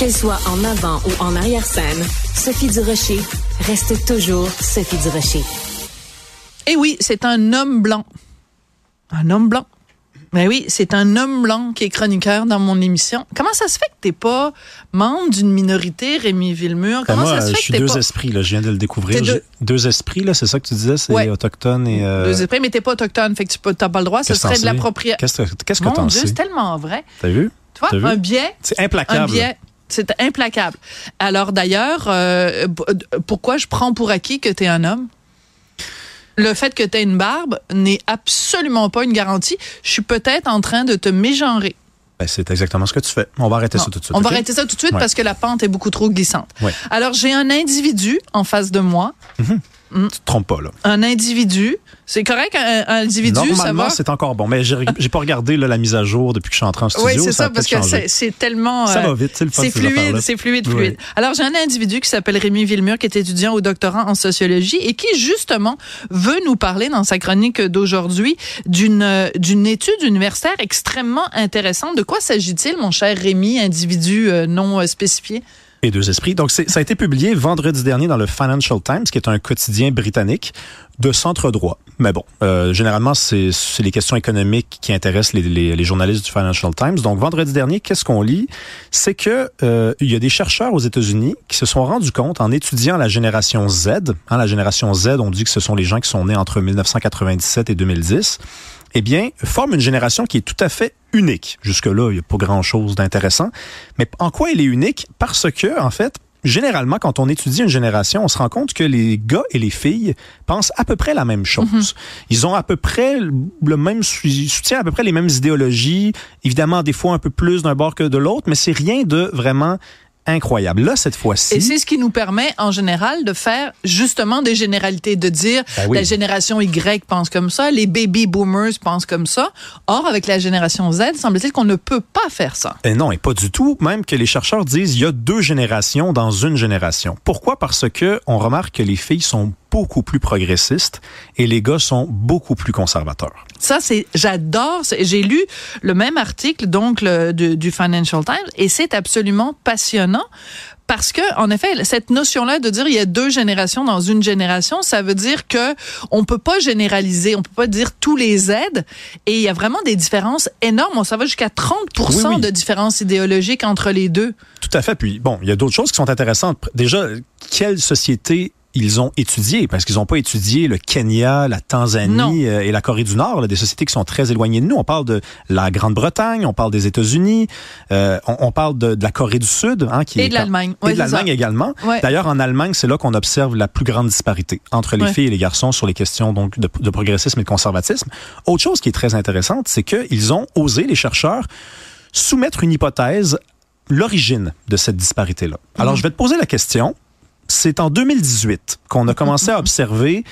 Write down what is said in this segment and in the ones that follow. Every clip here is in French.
Qu'elle soit en avant ou en arrière-scène, Sophie Durocher reste toujours Sophie Durocher. Eh oui, c'est un homme blanc. Un homme blanc. Mais oui, c'est un homme blanc qui est chroniqueur dans mon émission. Comment ça se fait que t'es pas membre d'une minorité, Rémi Villemur? Ben Comment moi, ça se je fait suis que t'es deux pas... esprits, là, je viens de le découvrir. Deux- esprits, là, c'est ça que tu disais, c'est Ouais. autochtone et... euh, Deux esprits, mais t'es pas autochtone, fait que tu peux- t'as pas le droit. Ce qu'est-ce que serait t'en de l'appropriation. Qu'est-ce que qu'est-ce que Mon t'en Dieu, sais? c'est tellement vrai. T'as vu? Tu vois, T'as vu? un biais, C'est un implacable. biais, c'est implacable. Alors d'ailleurs, euh, pourquoi je prends pour acquis que t'es un homme? Le fait que t'aies une barbe n'est absolument pas une garantie. Je suis peut-être en train de te mégenrer. Ben, c'est exactement ce que tu fais. On va arrêter Non, ça tout de suite. On va arrêter ça tout de suite Ouais. parce que la pente est beaucoup trop glissante. Ouais. Alors, j'ai un individu en face de moi. Tu te trompes pas, là. Un individu. C'est correct, un, un individu, ça Normalement, va? c'est encore bon. Mais j'ai pas regardé là, la mise à jour depuis que je suis entré en studio. Oui, c'est a ça, parce que c'est tellement... Ça euh, va vite, c'est le C'est ces fluide, c'est fluide, Oui. fluide. Alors, j'ai un individu qui s'appelle Rémi Villemur, qui est étudiant au doctorat en sociologie et qui, justement, veut nous parler dans sa chronique d'aujourd'hui d'une euh, d'une étude universitaire extrêmement intéressante. De quoi s'agit-il, mon cher Rémi, individu euh, non euh, spécifié? Et deux esprits. Donc, ça a été publié vendredi dernier dans le Financial Times, qui est un quotidien britannique de centre droit. Mais bon, euh, généralement, c'est les questions économiques qui intéressent les, journalistes du Financial Times. Donc, vendredi dernier, qu'est-ce qu'on lit? C'est que il y a des chercheurs aux États-Unis qui se sont rendus compte, en étudiant la génération Z, hein, la génération Z, on dit que ce sont les gens qui sont nés entre 1997 et 2010, eh bien, forme une génération qui est tout à fait unique. Jusque-là, il n'y a pas grand-chose d'intéressant. Mais en quoi elle est unique? Parce que, en fait, généralement, quand on étudie une génération, on se rend compte que les gars et les filles pensent à peu près la même chose. Ils ont à peu près le même sou- soutien, à peu près les mêmes idéologies. Évidemment, des fois un peu plus d'un bord que de l'autre, mais c'est rien de vraiment incroyable. Là, cette fois-ci. Et c'est ce qui nous permet, en général, de faire justement des généralités, de dire Ben oui. la génération Y pense comme ça, les baby boomers pensent comme ça. Or, avec la génération Z, semble-t-il qu'on ne peut pas faire ça. Et non, et pas du tout. Même que les chercheurs disent il y a deux générations dans une génération. Pourquoi? Parce que on remarque que les filles sont beaucoup plus progressistes et les gars sont beaucoup plus conservateurs. Ça, c'est, j'adore. J'ai lu le même article, donc, le- du, du Financial Times, et c'est absolument passionnant. Parce que, en effet, cette notion-là de dire il y a deux générations dans une génération, ça veut dire que on peut pas généraliser, on peut pas dire tous les Z, et il y a vraiment des différences énormes. Ça va jusqu'à 30 Oui, oui. de différences idéologiques entre les deux. Tout à fait. Puis bon, il y a d'autres choses qui sont intéressantes. Déjà, quelle société ils ont étudié parce qu'ils n'ont pas étudié le Kenya, la. Tanzanie euh, et la Corée du Nord, là, des sociétés qui sont très éloignées de nous. On parle de la Grande-Bretagne, on parle des États-Unis, euh, on, on parle de, de la Corée du Sud, hein, qui Et de l'Allemagne. et Ouais, de l'Allemagne également. Ouais. D'ailleurs, en Allemagne, c'est là qu'on observe la plus grande disparité entre les Ouais. filles et les garçons sur les questions donc de, de progressisme et de conservatisme. Autre chose qui est très intéressante, c'est qu'ils ont osé, les chercheurs, soumettre une hypothèse, l'origine de cette disparité-là. Alors, je vais te poser la question. C'est en 2018 qu'on a commencé à observer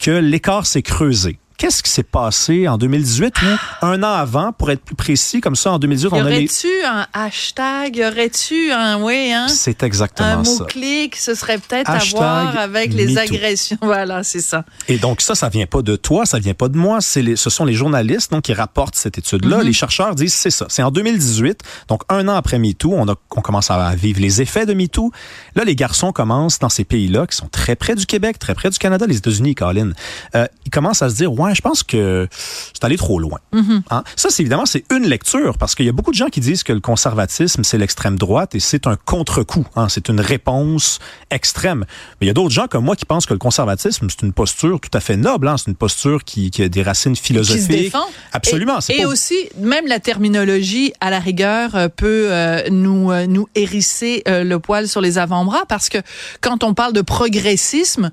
que l'écart s'est creusé. Qu'est-ce qui s'est passé en 2018 ou un an avant, pour être plus précis, comme ça, en 2018, Y on a les... aurait-tu un hashtag? Y aurait-tu un, oui, hein? C'est Un exactement ça. mot-clic, ce serait peut-être à voir avec les MeToo. agressions. Voilà, c'est ça. Et donc ça, ça vient pas de toi, ça vient pas de moi. C'est les, ce sont les journalistes donc qui rapportent cette étude-là. Mhm. Les chercheurs disent c'est ça. C'est en 2018, donc un an après MeToo, on a, on commence à vivre les effets de MeToo. Là, les garçons commencent dans ces pays-là qui sont très près du Québec, très près du Canada, les États-Unis, Colin. Euh, ils commencent à se dire ouais, je pense que c'est allé trop loin. Mhm. Hein? Ça, c'est évidemment c'est une lecture parce qu'il y a beaucoup de gens qui disent que le conservatisme c'est l'extrême droite et c'est un contre-coup. Hein? C'est une réponse extrême. Mais il y a d'autres gens comme moi qui pensent que le conservatisme c'est une posture tout à fait noble. Hein? C'est une posture qui, qui a des racines Qui se philosophiques. défend. Absolument. Et, et pas- aussi, même la terminologie, à la rigueur, euh, peut euh, nous euh, nous hérisser euh, le poil sur les avant-bras parce que quand on parle de progressisme,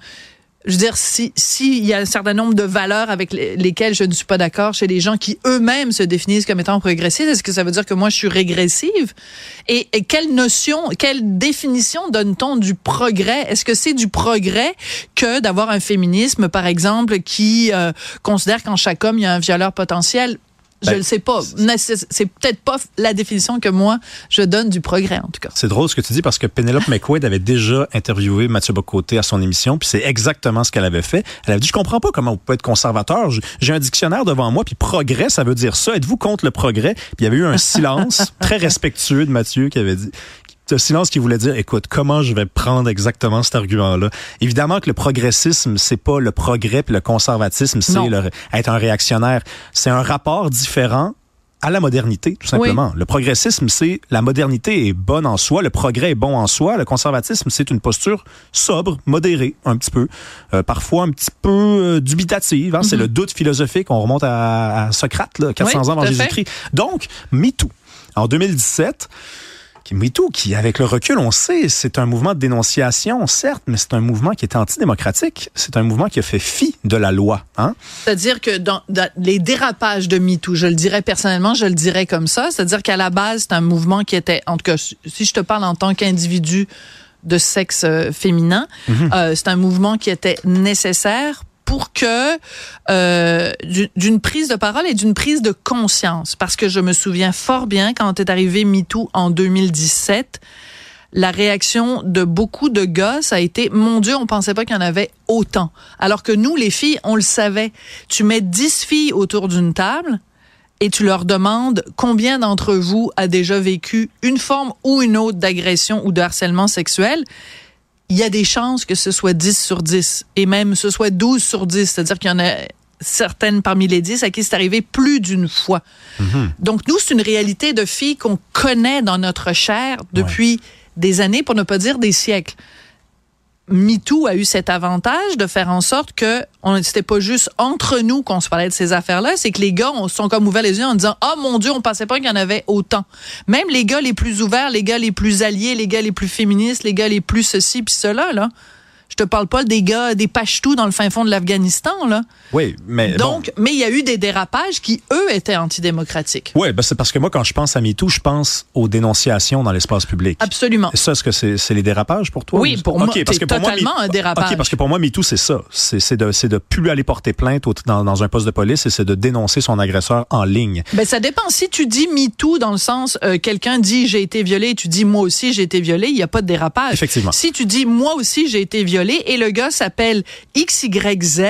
je veux dire, si s'il y a un certain nombre de valeurs avec les- lesquelles je ne suis pas d'accord chez les gens qui eux-mêmes se définissent comme étant progressistes, est-ce que ça veut dire que moi je suis régressive? Et, et quelle notion, quelle définition donne-t-on du progrès? Est-ce que c'est du progrès que d'avoir un féminisme, par exemple, qui euh, considère qu'en chaque homme il y a un violeur potentiel? Je Ben, le sais pas. C'est peut-être pas la définition que moi je donne du progrès en tout cas. C'est drôle ce que tu dis parce que Penelope McQuaid avait déjà interviewé Mathieu Bocoté à son émission, puis c'est exactement ce qu'elle avait fait. Elle avait dit, je comprends pas comment vous pouvez être conservateur. J'ai un dictionnaire devant moi, puis progrès, ça veut dire ça. Êtes-vous contre le progrès? Puis il y avait eu un silence très respectueux de Mathieu qui avait dit, de silence qui voulait dire, écoute, comment je vais prendre exactement cet argument-là? Évidemment que le progressisme, c'est pas le progrès puis le conservatisme, c'est être un réactionnaire. C'est un rapport différent à la modernité, tout simplement. Le progressisme, c'est la modernité est bonne en soi, le progrès est bon en soi. Le conservatisme, c'est une posture sobre, modérée, un petit peu, euh, parfois un petit peu euh, dubitative. Hein. C'est mhm. le doute philosophique. On remonte à, Socrate, là, 400 ans avant Jésus-Christ. Donc, MeToo. En 2017, MeToo, qui, avec le recul, on sait, c'est un mouvement de dénonciation, certes, mais c'est un mouvement qui est antidémocratique. C'est un mouvement qui a fait fi de la loi. Hein? C'est-à-dire que dans, les dérapages de MeToo, je le dirais personnellement, je le dirais comme ça, c'est-à-dire qu'à la base, c'est un mouvement qui était, en tout cas, si je te parle en tant qu'individu de sexe euh, féminin, mm-hmm. euh, c'est un mouvement qui était nécessaire pour que euh, d'une prise de parole et d'une prise de conscience. Parce que je me souviens fort bien quand est arrivé MeToo en 2017, la réaction de beaucoup de ça a été mon Dieu, on pensait pas qu'il y en avait autant. Alors que nous, les filles, on le savait. Tu mets dix filles autour d'une table et tu leur demandes combien d'entre vous a déjà vécu une forme ou une autre d'agression ou de harcèlement sexuel il y a des chances que ce soit 10 sur 10 et même ce soit 12 sur 10. C'est-à-dire qu'il y en a certaines parmi les 10 à qui c'est arrivé plus d'une fois. Mhm. Donc, nous, c'est une réalité de filles qu'on connaît dans notre chair depuis des années, pour ne pas dire des siècles. MeToo a eu cet avantage de faire en sorte que on c'était pas juste entre nous qu'on se parlait de ces affaires-là, c'est que les gars on sont comme ouverts les yeux en disant "Oh mon dieu, on pensait pas qu'il y en avait autant." Même les gars les plus ouverts, les gars les plus alliés, les gars les plus féministes, les gars les plus ceci puis cela là, je te parle pas des gars, des pachtou dans le fin fond de l'Afghanistan, là. Oui, mais donc, mais il y a eu des dérapages qui eux étaient antidémocratiques. Oui, ben c'est parce que moi quand je pense à MeToo, je pense aux dénonciations dans l'espace public. Absolument. Et ça, est-ce que c'est les dérapages pour toi? Oui, pour moi, parce que totalement un dérapage. Ok, parce que pour moi MeToo c'est ça, c'est de c'est de plus aller porter plainte dans, dans un poste de police et c'est de dénoncer son agresseur en ligne. Ben ça dépend. Si tu dis MeToo dans le sens euh, quelqu'un dit j'ai été violé, tu dis moi aussi j'ai été violé, il y a pas de dérapage. Effectivement. Si tu dis moi aussi j'ai été violé et le gars s'appelle XYZ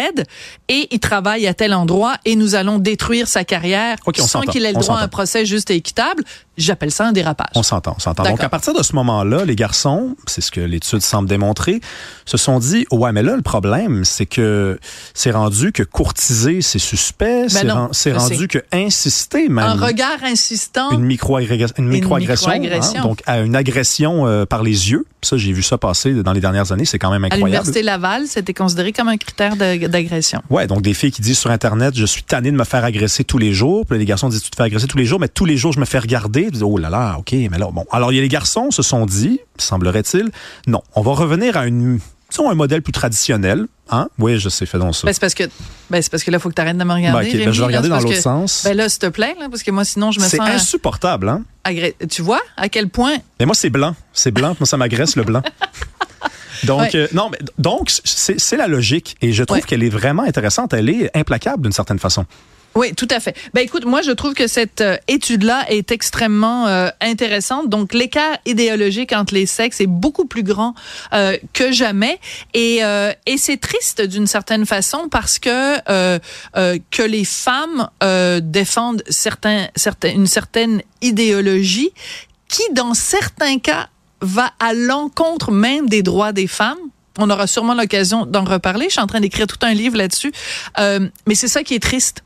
et il travaille à tel endroit et nous allons détruire sa carrière sans qu'il ait le droit à un procès juste et équitable. J'appelle ça un dérapage. On s'entend, on s'entend. Donc à partir de ce moment-là, les garçons, c'est ce que l'étude semble démontrer, se sont dit ouais mais là le problème c'est que c'est rendu que courtiser c'est suspect, ben c'est rendu que insister même un regard insistant, une micro-agression, une micro-agression, hein, donc à une agression euh, par les yeux. Ça j'ai vu ça passer dans les dernières années, c'est quand même incroyable. À l'université Laval, c'était considéré comme un critère d'agression. Ouais, donc des filles qui disent sur internet je suis tanné de me faire agresser tous les jours, puis les garçons disent tu te fais agresser tous les jours, mais tous les jours je me fais regarder oh là là, OK, mais là, bon. Alors, les garçons se sont dit, semblerait-il, non, on va revenir à une un modèle plus traditionnel. Hein? Oui, je sais, fais donc ça. Ben, c'est parce que, ben, c'est parce que là, il faut que tu arrêtes de me regarder. Ben, ben, je vais regarder dans l'autre sens. Ben là, s'il te plaît, là, parce que moi, sinon, je me sens. C'est insupportable, hein? Tu vois à quel point. Mais moi, c'est blanc. C'est blanc. moi, ça m'agresse, le blanc. Donc, euh, non, mais donc, c'est la logique. Et je trouve qu'elle est vraiment intéressante. Elle est implacable d'une certaine façon. Oui, tout à fait. Ben écoute, moi je trouve que cette euh, étude-là est extrêmement euh, intéressante. Donc l'écart idéologique entre les sexes est beaucoup plus grand euh, que jamais, et et c'est triste d'une certaine façon parce que que les femmes défendent certains, certains une certaine idéologie qui dans certains cas va à l'encontre même des droits des femmes on aura sûrement l'occasion d'en reparler. Je suis en train d'écrire tout un livre là-dessus. Euh, mais c'est ça qui est triste,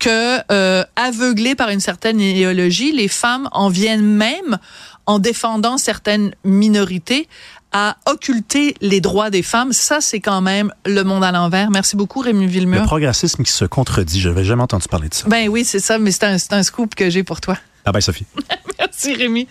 que euh, aveuglées par une certaine idéologie, les femmes en viennent même, en défendant certaines minorités, à occulter les droits des femmes. Ça, c'est quand même le monde à l'envers. Merci beaucoup, Rémi Villemur. Le progressisme qui se contredit. Je n'avais jamais entendu parler de ça. Ben oui, c'est ça, mais c'est un, un scoop que j'ai pour toi. Ah ben, Sophie. Merci, Rémi.